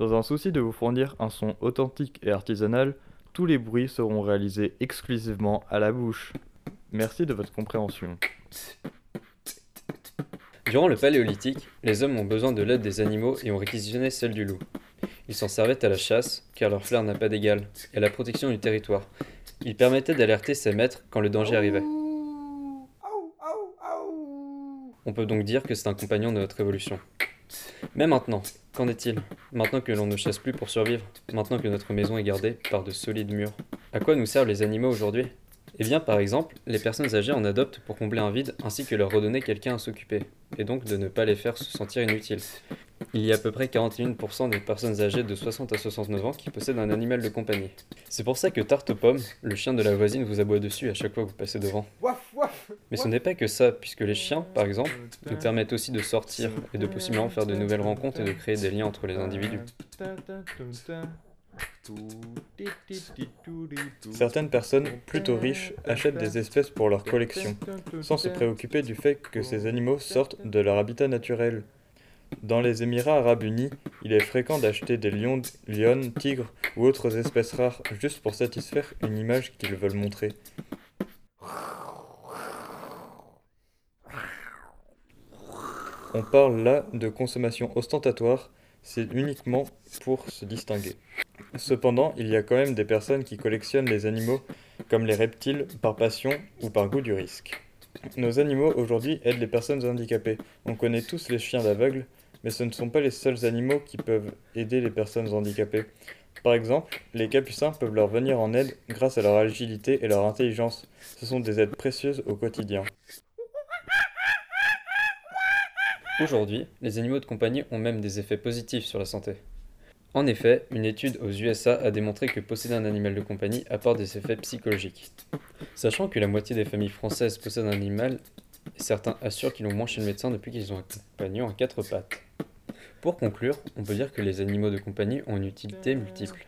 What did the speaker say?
Dans un souci de vous fournir un son authentique et artisanal, tous les bruits seront réalisés exclusivement à la bouche. Merci de votre compréhension. Durant le Paléolithique, les hommes ont besoin de l'aide des animaux et ont réquisitionné celle du loup. Ils s'en servaient à la chasse, car leur flair n'a pas d'égal, et à la protection du territoire. Ils permettaient d'alerter ses maîtres quand le danger arrivait. On peut donc dire que c'est un compagnon de notre évolution. Mais maintenant, qu'en est-il Maintenant que l'on ne chasse plus pour survivre, maintenant que notre maison est gardée par de solides murs, à quoi nous servent les animaux aujourd'hui Eh bien, par exemple, les personnes âgées en adoptent pour combler un vide ainsi que leur redonner quelqu'un à s'occuper, et donc de ne pas les faire se sentir inutiles. Il y a à peu près 41% des personnes âgées de 60 à 69 ans qui possèdent un animal de compagnie. C'est pour ça que Tarte Pomme, le chien de la voisine, vous aboie dessus à chaque fois que vous passez devant. Mais ce n'est pas que ça, puisque les chiens, par exemple, nous permettent aussi de sortir et de possiblement faire de nouvelles rencontres et de créer des liens entre les individus. Certaines personnes, plutôt riches, achètent des espèces pour leur collection, sans se préoccuper du fait que ces animaux sortent de leur habitat naturel. Dans les Émirats arabes unis, il est fréquent d'acheter des lions, lionnes, tigres ou autres espèces rares juste pour satisfaire une image qu'ils veulent montrer. On parle là de consommation ostentatoire, c'est uniquement pour se distinguer. Cependant, il y a quand même des personnes qui collectionnent les animaux, comme les reptiles, par passion ou par goût du risque. Nos animaux aujourd'hui aident les personnes handicapées. On connaît tous les chiens d'aveugles, mais ce ne sont pas les seuls animaux qui peuvent aider les personnes handicapées. Par exemple, les capucins peuvent leur venir en aide grâce à leur agilité et leur intelligence. Ce sont des aides précieuses au quotidien. Aujourd'hui, les animaux de compagnie ont même des effets positifs sur la santé. En effet, une étude aux USA a démontré que posséder un animal de compagnie apporte des effets psychologiques. Sachant que la moitié des familles françaises possèdent un animal, certains assurent qu'ils l'ont moins chez le médecin depuis qu'ils ont un compagnon à quatre pattes. Pour conclure, on peut dire que les animaux de compagnie ont une utilité multiple.